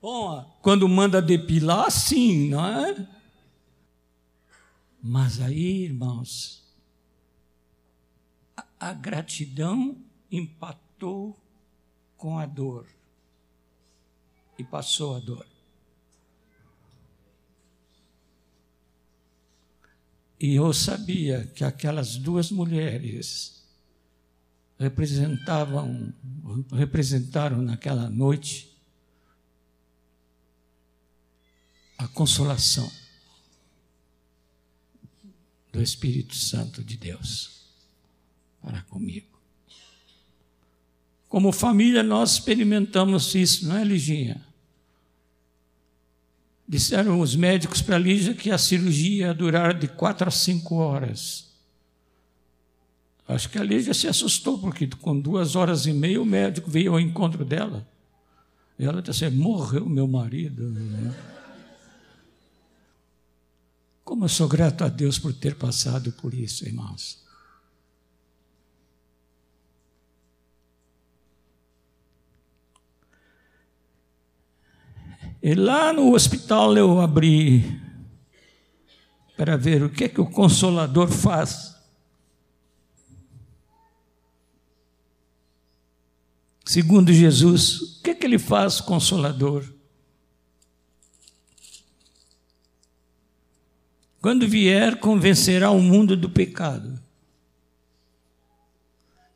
Bom, quando manda depilar, sim, não é? Mas aí, irmãos, a, a gratidão empatou com a dor e passou a dor. E eu sabia que aquelas duas mulheres representavam, representaram naquela noite a consolação do Espírito Santo de Deus para comigo. Como família, nós experimentamos isso, não é, Liginha? Disseram os médicos para Lígia que a cirurgia ia durar de quatro a cinco horas. Acho que a Lígia se assustou, porque com duas horas e meia o médico veio ao encontro dela. E ela disse assim: morreu meu marido. Como eu sou grato a Deus por ter passado por isso, irmãos. E lá no hospital eu abri para ver o que é que o consolador faz. Segundo Jesus, o que é que ele faz, consolador? Quando vier, convencerá o mundo do pecado.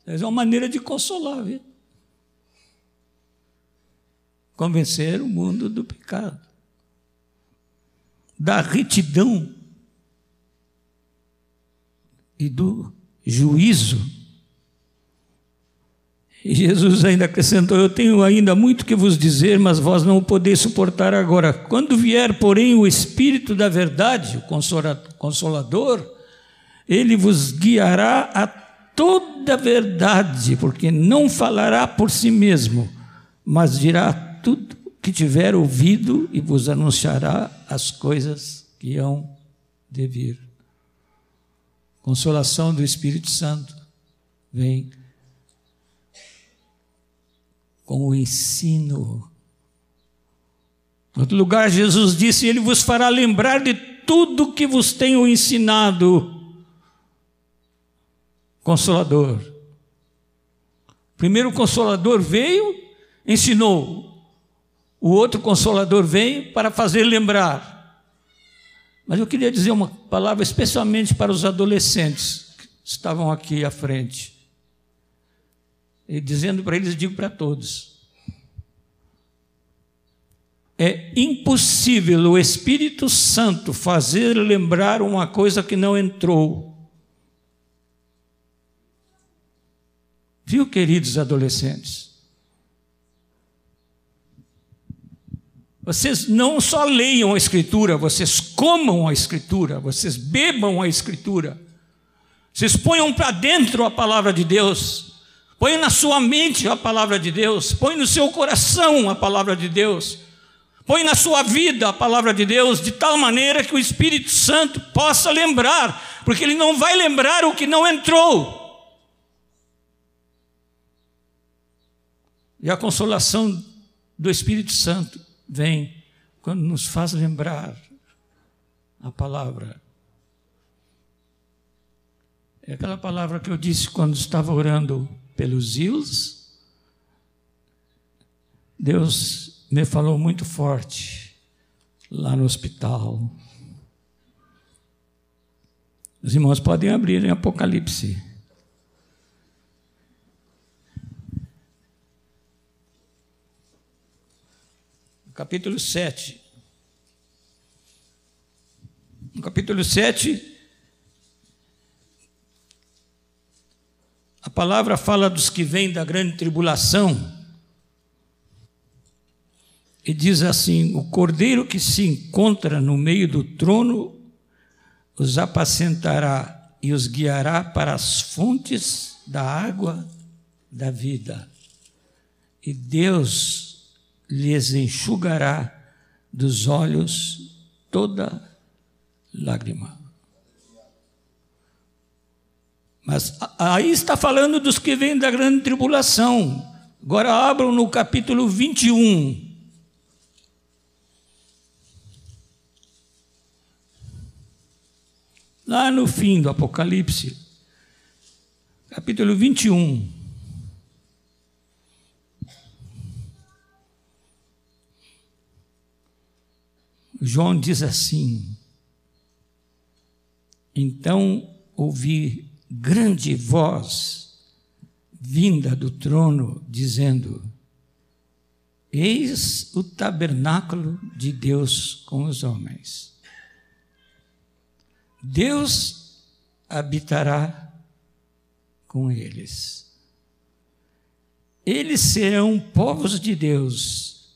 Essa é uma maneira de consolar, viu? Convencer o mundo do pecado, da retidão e do juízo. E Jesus ainda acrescentou: Eu tenho ainda muito que vos dizer, mas vós não o podeis suportar agora. Quando vier, porém, o Espírito da Verdade, o Consolador, ele vos guiará a toda verdade, porque não falará por si mesmo, mas dirá tudo que tiver ouvido e vos anunciará as coisas que hão de vir. Consolação do Espírito Santo vem com o ensino. Em outro lugar, Jesus disse: Ele vos fará lembrar de tudo que vos tenho ensinado. Consolador. Primeiro, o Consolador veio, ensinou. O outro consolador vem para fazer lembrar. Mas eu queria dizer uma palavra especialmente para os adolescentes que estavam aqui à frente. E dizendo para eles, digo para todos: é impossível o Espírito Santo fazer lembrar uma coisa que não entrou. Viu, queridos adolescentes? Vocês não só leiam a Escritura, vocês comam a Escritura, vocês bebam a Escritura. Vocês ponham para dentro a palavra de Deus. Põe na sua mente a palavra de Deus. Põe no seu coração a palavra de Deus. Põe na sua vida a palavra de Deus, de tal maneira que o Espírito Santo possa lembrar, porque ele não vai lembrar o que não entrou. E a consolação do Espírito Santo vem quando nos faz lembrar a palavra. É aquela palavra que eu disse quando estava orando pelos rios. Deus me falou muito forte lá no hospital. Os irmãos podem abrir em Apocalipse. Capítulo 7. No capítulo 7, a palavra fala dos que vêm da grande tribulação. E diz assim: O cordeiro que se encontra no meio do trono os apacentará e os guiará para as fontes da água da vida. E Deus lhes enxugará dos olhos toda lágrima. Mas aí está falando dos que vêm da grande tribulação. Agora abram no capítulo 21. Lá no fim do Apocalipse, capítulo 21. João diz assim: Então ouvi grande voz vinda do trono, dizendo: Eis o tabernáculo de Deus com os homens. Deus habitará com eles. Eles serão povos de Deus,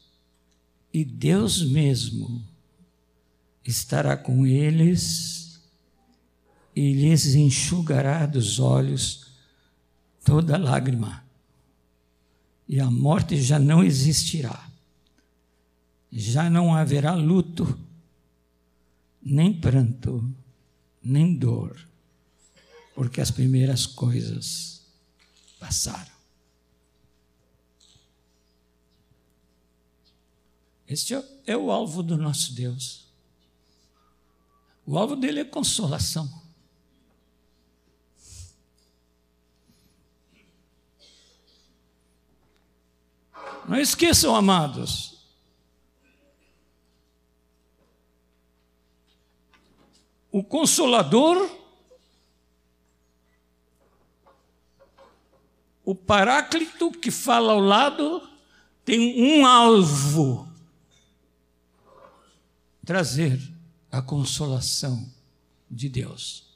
e Deus mesmo estará com eles e lhes enxugará dos olhos toda lágrima, e a morte já não existirá. Já não haverá luto, nem pranto, nem dor, porque as primeiras coisas passaram. Este é o alvo do nosso Deus. O alvo dele é consolação. Não esqueçam, amados. O Consolador, o Paráclito que fala ao lado, tem um alvo: trazer a consolação de Deus.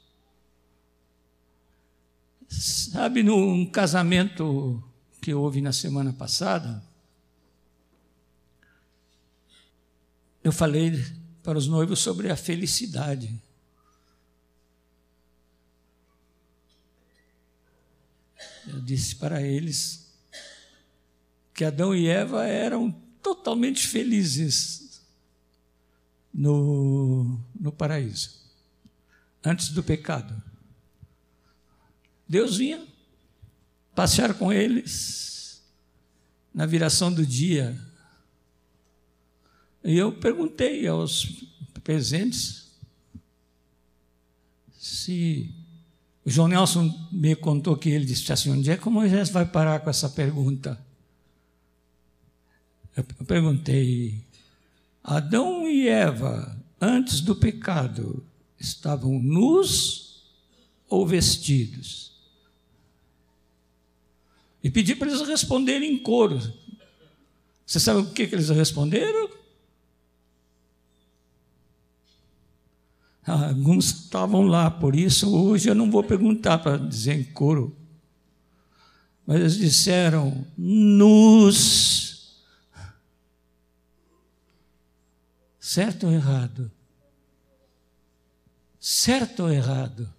Sabe, num casamento que houve na semana passada, eu falei para os noivos sobre a felicidade. Eu disse para eles que Adão e Eva eram totalmente felizes no, no paraíso, antes do pecado. Deus vinha passear com eles na viração do dia, e eu perguntei aos presentes se. O João Nelson me contou que ele disse assim: onde é que Moisés vai parar com essa pergunta? Eu perguntei: Adão e Eva, antes do pecado, estavam nus ou vestidos? E pedi para eles responderem em coro. Você sabe o que, que eles responderam? Alguns estavam lá, por isso hoje eu não vou perguntar para dizer em coro. Mas eles disseram: nos. Certo ou errado? Certo ou errado?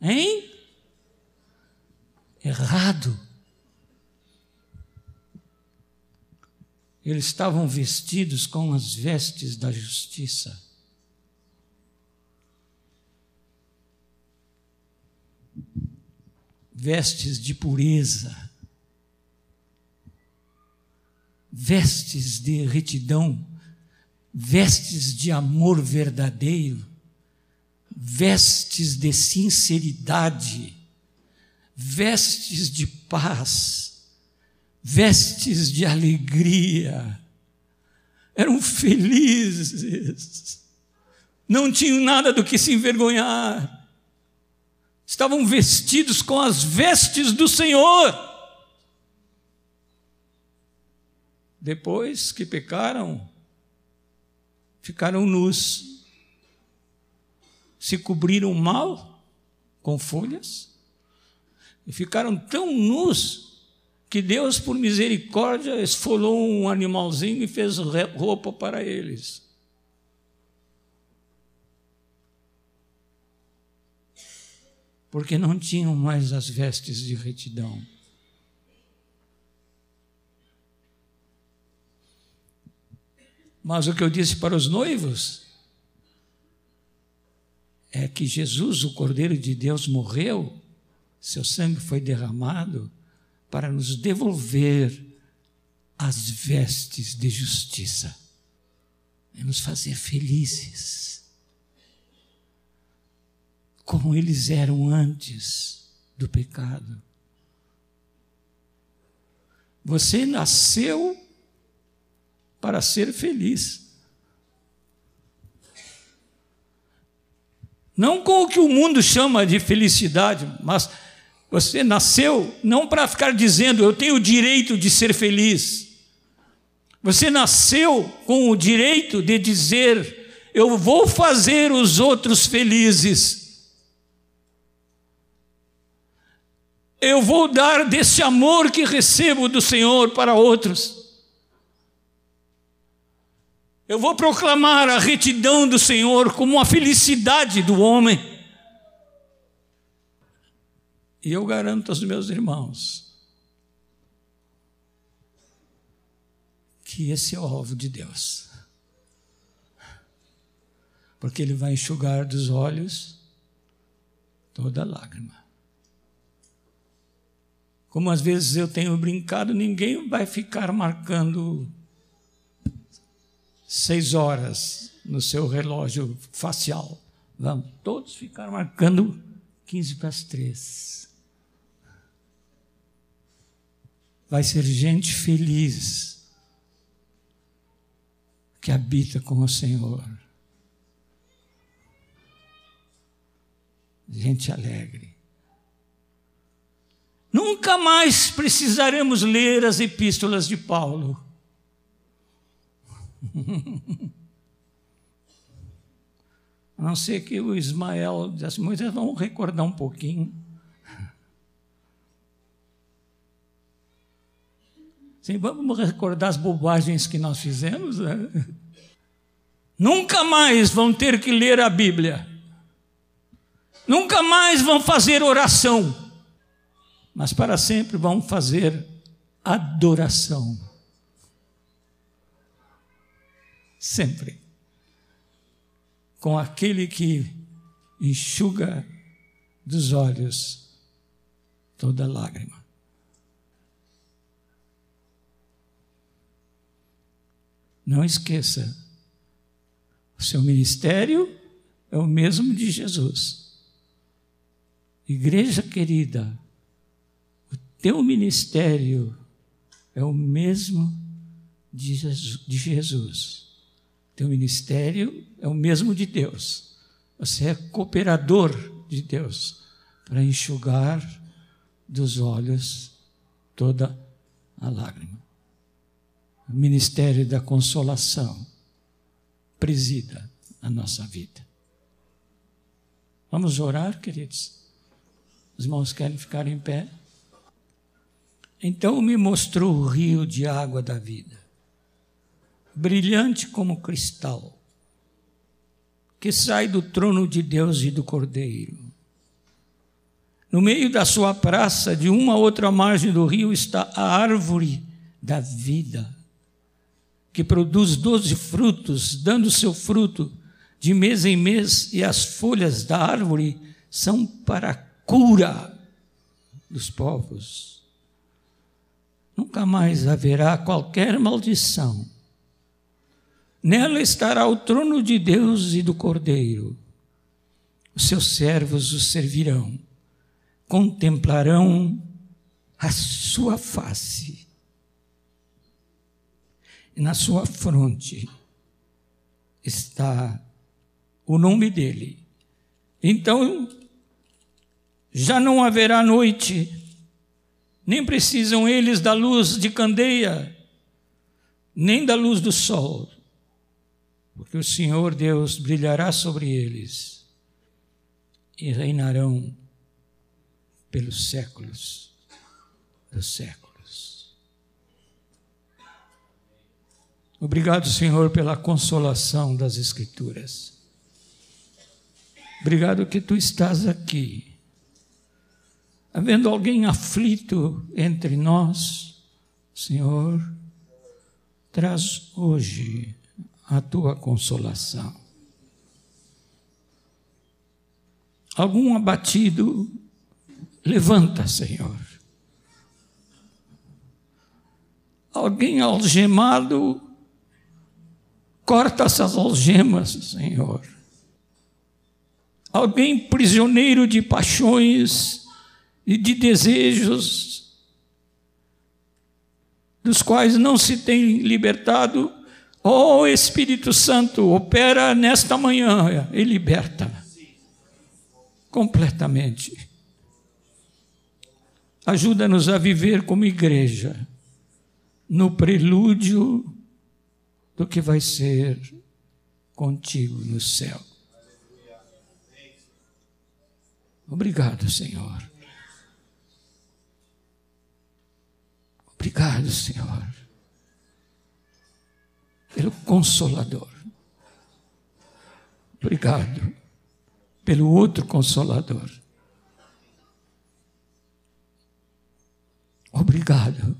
Hein? Errado. Eles estavam vestidos com as vestes da justiça. vestes de pureza, vestes de retidão, vestes de amor verdadeiro, vestes de sinceridade, vestes de paz, vestes de alegria. Eram felizes, não tinham nada do que se envergonhar estavam vestidos com as vestes do Senhor. Depois que pecaram, ficaram nus, se cobriram mal com folhas e ficaram tão nus que Deus, por misericórdia, esfolou um animalzinho e fez roupa para eles. porque não tinham mais as vestes de retidão. Mas o que eu disse para os noivos é que Jesus, o Cordeiro de Deus, morreu, seu sangue foi derramado para nos devolver as vestes de justiça e nos fazer felizes, como eles eram antes do pecado. Você nasceu para ser feliz. Não com o que o mundo chama de felicidade, mas você nasceu não para ficar dizendo eu tenho o direito de ser feliz. Você nasceu com o direito de dizer eu vou fazer os outros felizes. Eu vou dar desse amor que recebo do Senhor para outros. Eu vou proclamar a retidão do Senhor como a felicidade do homem. E eu garanto aos meus irmãos que esse é o alvo de Deus. Porque Ele vai enxugar dos olhos toda lágrima. Como às vezes eu tenho brincado, ninguém vai ficar marcando seis horas no seu relógio facial. Vamos todos ficar marcando 15 para as três. Vai ser gente feliz que habita com o Senhor. Gente alegre. Nunca mais precisaremos ler as epístolas de Paulo A não ser que o Ismael dissesse, Moisés, vamos recordar um pouquinho. Sim, vamos recordar as bobagens que nós fizemos. Né? Nunca mais vão ter que ler a Bíblia. Nunca mais vão fazer oração. Mas para sempre vão fazer adoração. Sempre com aquele que enxuga dos olhos toda lágrima. Não esqueça, o seu ministério é o mesmo de Jesus. Igreja querida, o teu ministério é o mesmo de Jesus. Teu ministério é o mesmo de Deus. Você é cooperador de Deus para enxugar dos olhos toda a lágrima. O ministério da consolação presida a nossa vida. Vamos orar, queridos? Os irmãos querem ficar em pé? Então me mostrou o rio de água da vida brilhante como cristal, que sai do trono de Deus e do Cordeiro. No meio da sua praça, de uma a outra margem do rio, está a árvore da vida, que produz doze frutos, dando seu fruto de mês em mês, e as folhas da árvore são para a cura dos povos. Nunca mais haverá qualquer maldição Nela estará o trono de Deus e do Cordeiro. Os seus servos o servirão, contemplarão a sua face. E na sua fronte está o nome dele. Então, já não haverá noite, nem precisam eles da luz de candeia, nem da luz do sol porque o Senhor Deus brilhará sobre eles e reinarão pelos séculos dos séculos. Obrigado, Senhor, pela consolação das Escrituras. Obrigado que tu estás aqui. Havendo alguém aflito entre nós, Senhor, traz hoje a tua consolação. Algum abatido, levanta, Senhor. Alguém algemado, corta essas algemas, Senhor. Alguém prisioneiro de paixões e de desejos, dos quais não se tem libertado, oh, Espírito Santo, opera nesta manhã e liberta completamente. Ajuda-nos a viver como igreja, no prelúdio do que vai ser contigo no céu. Obrigado, Senhor. Obrigado, Senhor, pelo Consolador. Obrigado pelo outro Consolador. Obrigado,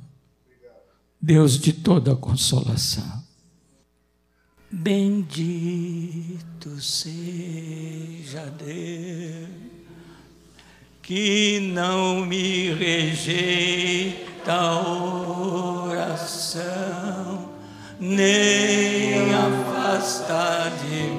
Deus de toda consolação. Bendito seja Deus que não me rejeita a oração, nem afasta de mim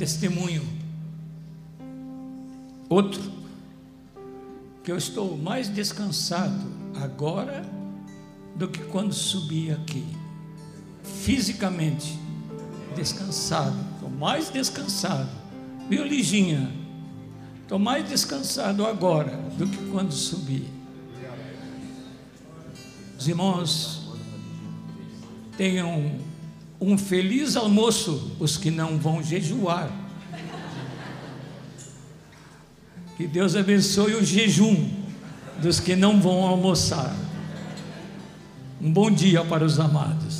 testemunho. Outro, que eu estou mais descansado agora do que quando subi aqui. Fisicamente descansado, estou mais descansado. Viu, Liginha? Estou mais descansado agora do que quando subi. Os irmãos, tenham um feliz almoço os que não vão jejuar. Que Deus abençoe o jejum dos que não vão almoçar. Um bom dia para os amados.